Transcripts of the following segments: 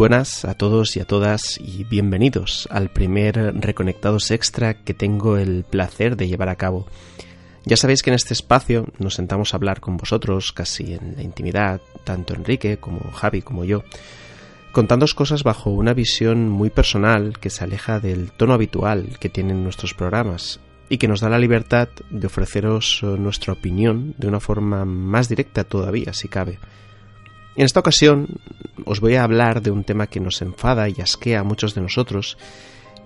Buenas a todos y a todas y bienvenidos al primer Reconectados Extra que tengo el placer de llevar a cabo. Ya sabéis que en este espacio nos sentamos a hablar con vosotros casi en la intimidad, tanto Enrique como Javi como yo, contándoos cosas bajo una visión muy personal que se aleja del tono habitual que tienen nuestros programas y que nos da la libertad de ofreceros nuestra opinión de una forma más directa todavía, si cabe. En esta ocasión os voy a hablar de un tema que nos enfada y asquea a muchos de nosotros,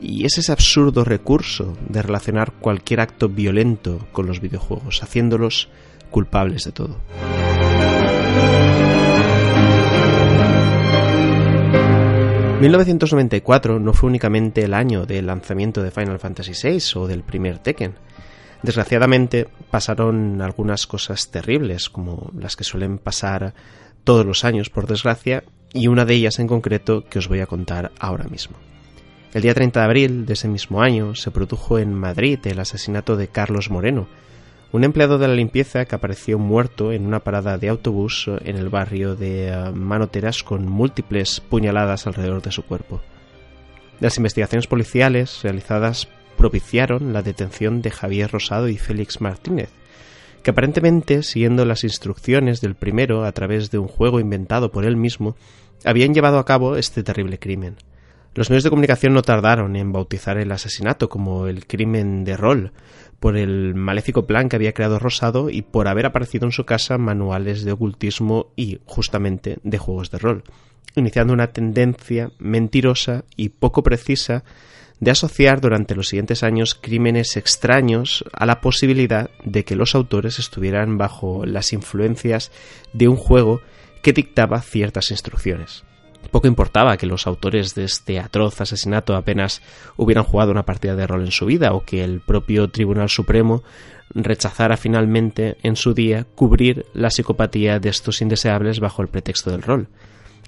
y es ese absurdo recurso de relacionar cualquier acto violento con los videojuegos, haciéndolos culpables de todo. 1994 no fue únicamente el año del lanzamiento de Final Fantasy VI o del primer Tekken. Desgraciadamente pasaron algunas cosas terribles, como las que suelen pasar todos los años, por desgracia, y una de ellas en concreto que os voy a contar ahora mismo. El día 30 de abril de ese mismo año se produjo en Madrid el asesinato de Carlos Moreno, un empleado de la limpieza que apareció muerto en una parada de autobús en el barrio de eh, Manoteras con múltiples puñaladas alrededor de su cuerpo. Las investigaciones policiales realizadas propiciaron la detención de Javier Rosado y Félix Martínez, que aparentemente, siguiendo las instrucciones del primero a través de un juego inventado por él mismo, habían llevado a cabo este terrible crimen. Los medios de comunicación no tardaron en bautizar el asesinato como el crimen de rol, por el maléfico plan que había creado Rosado y por haber aparecido en su casa manuales de ocultismo y, justamente, de juegos de rol, iniciando una tendencia mentirosa y poco precisa de asociar durante los siguientes años crímenes extraños a la posibilidad de que los autores estuvieran bajo las influencias de un juego que dictaba ciertas instrucciones. Poco importaba que los autores de este atroz asesinato apenas hubieran jugado una partida de rol en su vida o que el propio Tribunal Supremo rechazara finalmente en su día cubrir la psicopatía de estos indeseables bajo el pretexto del rol.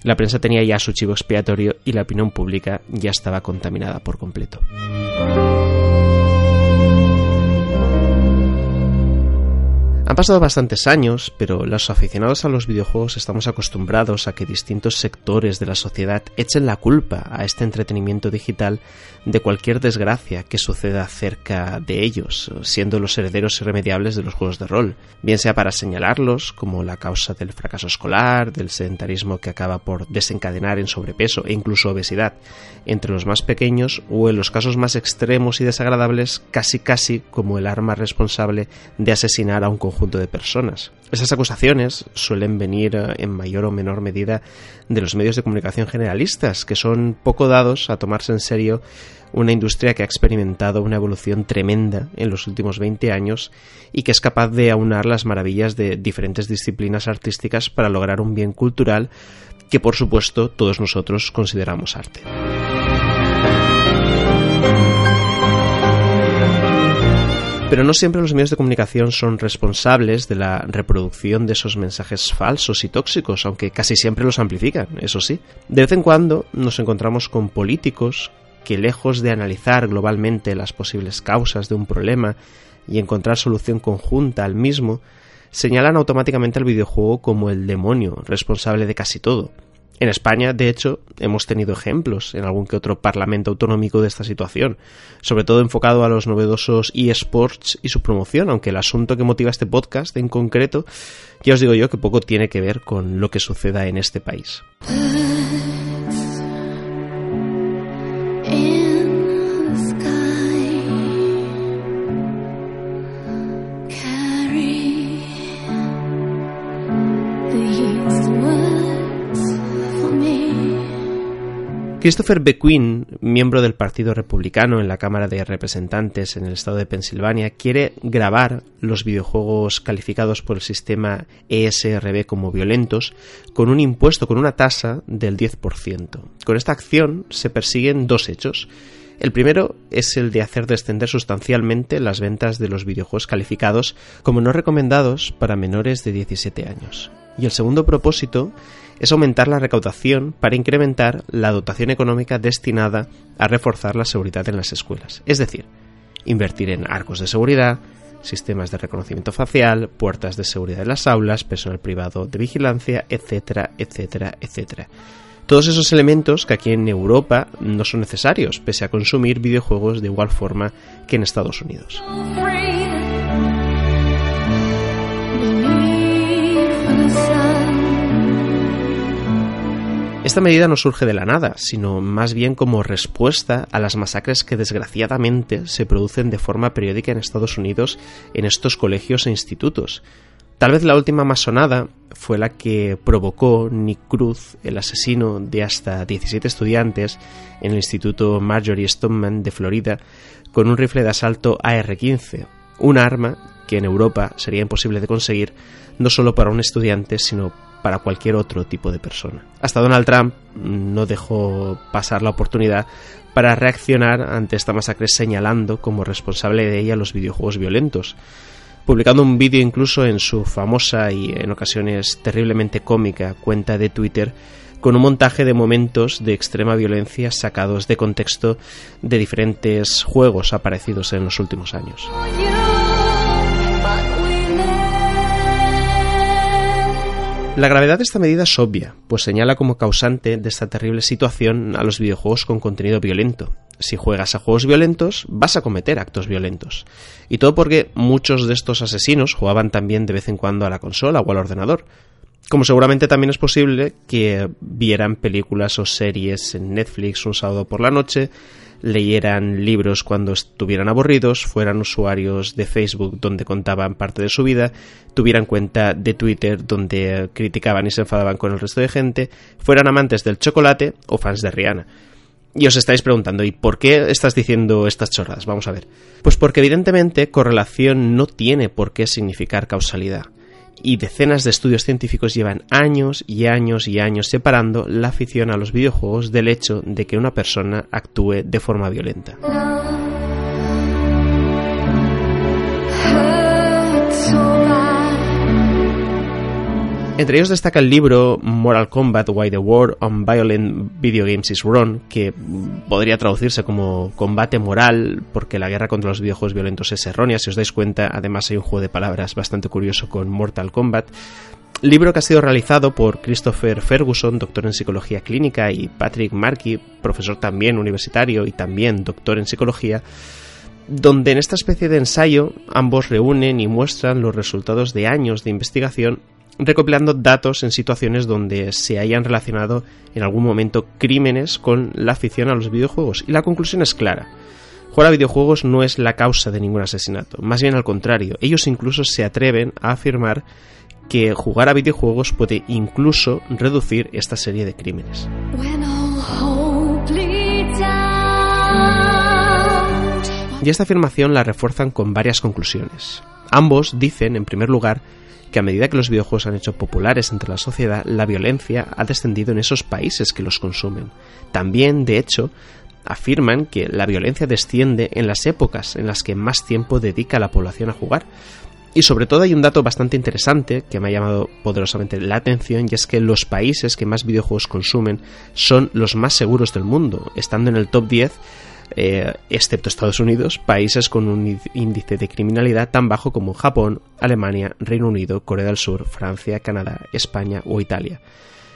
La prensa tenía ya su chivo expiatorio y la opinión pública ya estaba contaminada por completo. Han pasado bastantes años, pero los aficionados a los videojuegos estamos acostumbrados a que distintos sectores de la sociedad echen la culpa a este entretenimiento digital de cualquier desgracia que suceda cerca de ellos, siendo los herederos irremediables de los juegos de rol, bien sea para señalarlos como la causa del fracaso escolar, del sedentarismo que acaba por desencadenar en sobrepeso e incluso obesidad entre los más pequeños o en los casos más extremos y desagradables casi casi como el arma responsable de asesinar a un conjunto de personas. Esas acusaciones suelen venir eh, en mayor o menor medida de los medios de comunicación generalistas, que son poco dados a tomarse en serio una industria que ha experimentado una evolución tremenda en los últimos 20 años y que es capaz de aunar las maravillas de diferentes disciplinas artísticas para lograr un bien cultural que por supuesto todos nosotros consideramos arte. Pero no siempre los medios de comunicación son responsables de la reproducción de esos mensajes falsos y tóxicos, aunque casi siempre los amplifican, eso sí. De vez en cuando nos encontramos con políticos que lejos de analizar globalmente las posibles causas de un problema y encontrar solución conjunta al mismo, señalan automáticamente al videojuego como el demonio responsable de casi todo. En España, de hecho, hemos tenido ejemplos en algún que otro parlamento autonómico de esta situación, sobre todo enfocado a los novedosos eSports y su promoción, aunque el asunto que motiva este podcast en concreto, ya os digo yo que poco tiene que ver con lo que suceda en este país. Christopher Bequin, miembro del Partido Republicano en la Cámara de Representantes en el estado de Pensilvania, quiere grabar los videojuegos calificados por el sistema ESRB como violentos con un impuesto, con una tasa del 10%. Con esta acción se persiguen dos hechos. El primero es el de hacer descender sustancialmente las ventas de los videojuegos calificados como no recomendados para menores de 17 años. Y el segundo propósito es aumentar la recaudación para incrementar la dotación económica destinada a reforzar la seguridad en las escuelas. Es decir, invertir en arcos de seguridad, sistemas de reconocimiento facial, puertas de seguridad en las aulas, personal privado de vigilancia, etcétera, etcétera, etcétera. Todos esos elementos que aquí en Europa no son necesarios, pese a consumir videojuegos de igual forma que en Estados Unidos. Esta medida no surge de la nada, sino más bien como respuesta a las masacres que desgraciadamente se producen de forma periódica en Estados Unidos en estos colegios e institutos. Tal vez la última más sonada fue la que provocó Nick Cruz, el asesino de hasta 17 estudiantes en el Instituto Marjorie Stoneman de Florida, con un rifle de asalto AR-15, un arma que en Europa sería imposible de conseguir no solo para un estudiante, sino para cualquier otro tipo de persona. Hasta Donald Trump no dejó pasar la oportunidad para reaccionar ante esta masacre señalando como responsable de ella los videojuegos violentos, publicando un vídeo incluso en su famosa y en ocasiones terriblemente cómica cuenta de Twitter con un montaje de momentos de extrema violencia sacados de contexto de diferentes juegos aparecidos en los últimos años. La gravedad de esta medida es obvia, pues señala como causante de esta terrible situación a los videojuegos con contenido violento. Si juegas a juegos violentos, vas a cometer actos violentos. Y todo porque muchos de estos asesinos jugaban también de vez en cuando a la consola o al ordenador. Como seguramente también es posible que vieran películas o series en Netflix un sábado por la noche, leyeran libros cuando estuvieran aburridos, fueran usuarios de Facebook donde contaban parte de su vida, tuvieran cuenta de Twitter donde criticaban y se enfadaban con el resto de gente, fueran amantes del chocolate o fans de Rihanna. Y os estáis preguntando, ¿y por qué estás diciendo estas chorras? Vamos a ver. Pues porque evidentemente correlación no tiene por qué significar causalidad y decenas de estudios científicos llevan años y años y años separando la afición a los videojuegos del hecho de que una persona actúe de forma violenta. Entre ellos destaca el libro Moral Combat Why the War on Violent Video Games is Wrong, que podría traducirse como combate moral porque la guerra contra los videojuegos violentos es errónea. Si os dais cuenta, además hay un juego de palabras bastante curioso con Mortal Kombat. Libro que ha sido realizado por Christopher Ferguson, doctor en psicología clínica, y Patrick Markey, profesor también universitario y también doctor en psicología, donde en esta especie de ensayo ambos reúnen y muestran los resultados de años de investigación recopilando datos en situaciones donde se hayan relacionado en algún momento crímenes con la afición a los videojuegos. Y la conclusión es clara. Jugar a videojuegos no es la causa de ningún asesinato, más bien al contrario, ellos incluso se atreven a afirmar que jugar a videojuegos puede incluso reducir esta serie de crímenes. Y esta afirmación la refuerzan con varias conclusiones. Ambos dicen, en primer lugar, que a medida que los videojuegos han hecho populares entre la sociedad, la violencia ha descendido en esos países que los consumen. También, de hecho, afirman que la violencia desciende en las épocas en las que más tiempo dedica la población a jugar. Y sobre todo hay un dato bastante interesante que me ha llamado poderosamente la atención y es que los países que más videojuegos consumen son los más seguros del mundo, estando en el top 10 eh, excepto Estados Unidos, países con un índice de criminalidad tan bajo como Japón, Alemania, Reino Unido, Corea del Sur, Francia, Canadá, España o Italia.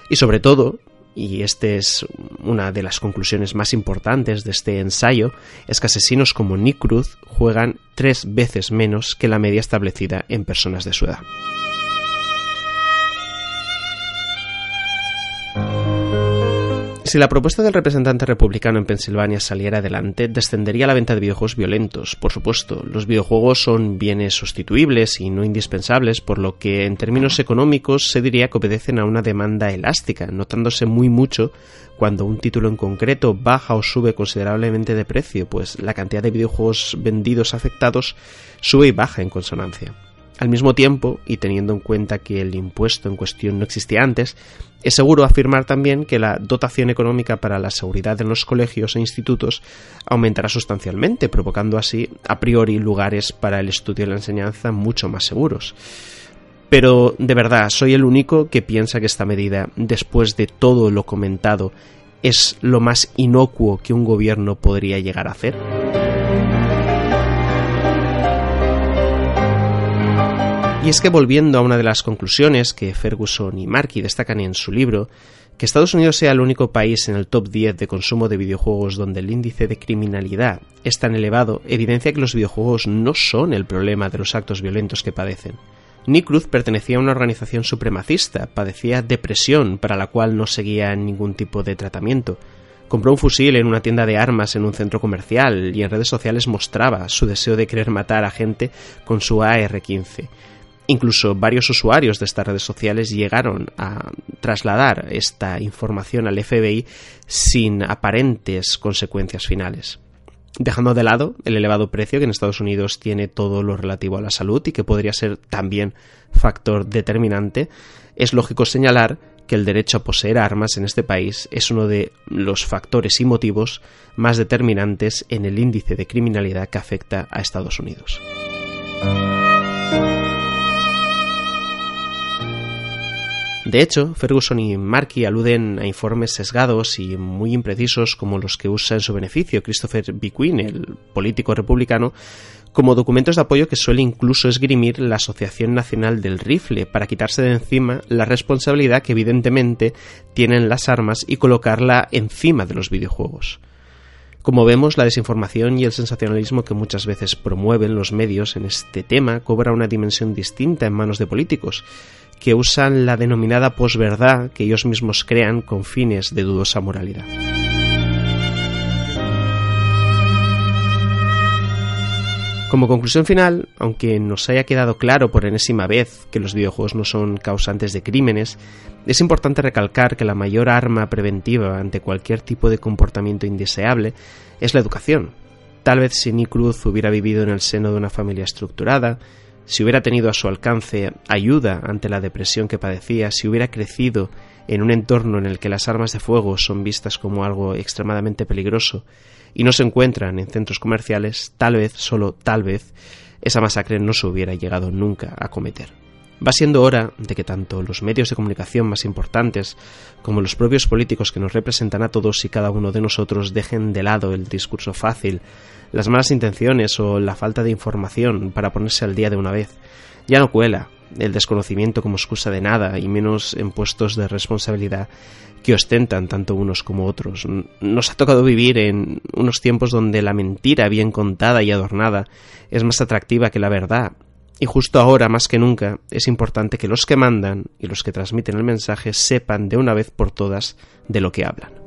Y sobre todo, y esta es una de las conclusiones más importantes de este ensayo, es que asesinos como Nick Cruz juegan tres veces menos que la media establecida en personas de su edad. Si la propuesta del representante republicano en Pensilvania saliera adelante, descendería la venta de videojuegos violentos. Por supuesto, los videojuegos son bienes sustituibles y no indispensables, por lo que en términos económicos se diría que obedecen a una demanda elástica, notándose muy mucho cuando un título en concreto baja o sube considerablemente de precio, pues la cantidad de videojuegos vendidos afectados sube y baja en consonancia. Al mismo tiempo, y teniendo en cuenta que el impuesto en cuestión no existía antes, es seguro afirmar también que la dotación económica para la seguridad en los colegios e institutos aumentará sustancialmente, provocando así a priori lugares para el estudio y la enseñanza mucho más seguros. Pero de verdad, soy el único que piensa que esta medida, después de todo lo comentado, es lo más inocuo que un gobierno podría llegar a hacer. Y es que volviendo a una de las conclusiones que Ferguson y Markey destacan en su libro, Que Estados Unidos sea el único país en el top 10 de consumo de videojuegos donde el índice de criminalidad es tan elevado evidencia que los videojuegos no son el problema de los actos violentos que padecen. Nick Cruz pertenecía a una organización supremacista, padecía depresión para la cual no seguía ningún tipo de tratamiento. Compró un fusil en una tienda de armas en un centro comercial y en redes sociales mostraba su deseo de querer matar a gente con su AR-15. Incluso varios usuarios de estas redes sociales llegaron a trasladar esta información al FBI sin aparentes consecuencias finales. Dejando de lado el elevado precio que en Estados Unidos tiene todo lo relativo a la salud y que podría ser también factor determinante, es lógico señalar que el derecho a poseer armas en este país es uno de los factores y motivos más determinantes en el índice de criminalidad que afecta a Estados Unidos. De hecho, Ferguson y Markey aluden a informes sesgados y muy imprecisos como los que usa en su beneficio Christopher B. Quinn, el político republicano, como documentos de apoyo que suele incluso esgrimir la Asociación Nacional del Rifle para quitarse de encima la responsabilidad que evidentemente tienen las armas y colocarla encima de los videojuegos. Como vemos, la desinformación y el sensacionalismo que muchas veces promueven los medios en este tema cobra una dimensión distinta en manos de políticos, que usan la denominada posverdad que ellos mismos crean con fines de dudosa moralidad. Como conclusión final, aunque nos haya quedado claro por enésima vez que los videojuegos no son causantes de crímenes, es importante recalcar que la mayor arma preventiva ante cualquier tipo de comportamiento indeseable es la educación. Tal vez si Nick Cruz hubiera vivido en el seno de una familia estructurada, si hubiera tenido a su alcance ayuda ante la depresión que padecía, si hubiera crecido en un entorno en el que las armas de fuego son vistas como algo extremadamente peligroso, y no se encuentran en centros comerciales, tal vez, solo tal vez, esa masacre no se hubiera llegado nunca a cometer. Va siendo hora de que tanto los medios de comunicación más importantes como los propios políticos que nos representan a todos y cada uno de nosotros dejen de lado el discurso fácil, las malas intenciones o la falta de información para ponerse al día de una vez. Ya no cuela el desconocimiento como excusa de nada y menos en puestos de responsabilidad que ostentan tanto unos como otros. Nos ha tocado vivir en unos tiempos donde la mentira bien contada y adornada es más atractiva que la verdad. Y justo ahora, más que nunca, es importante que los que mandan y los que transmiten el mensaje sepan de una vez por todas de lo que hablan.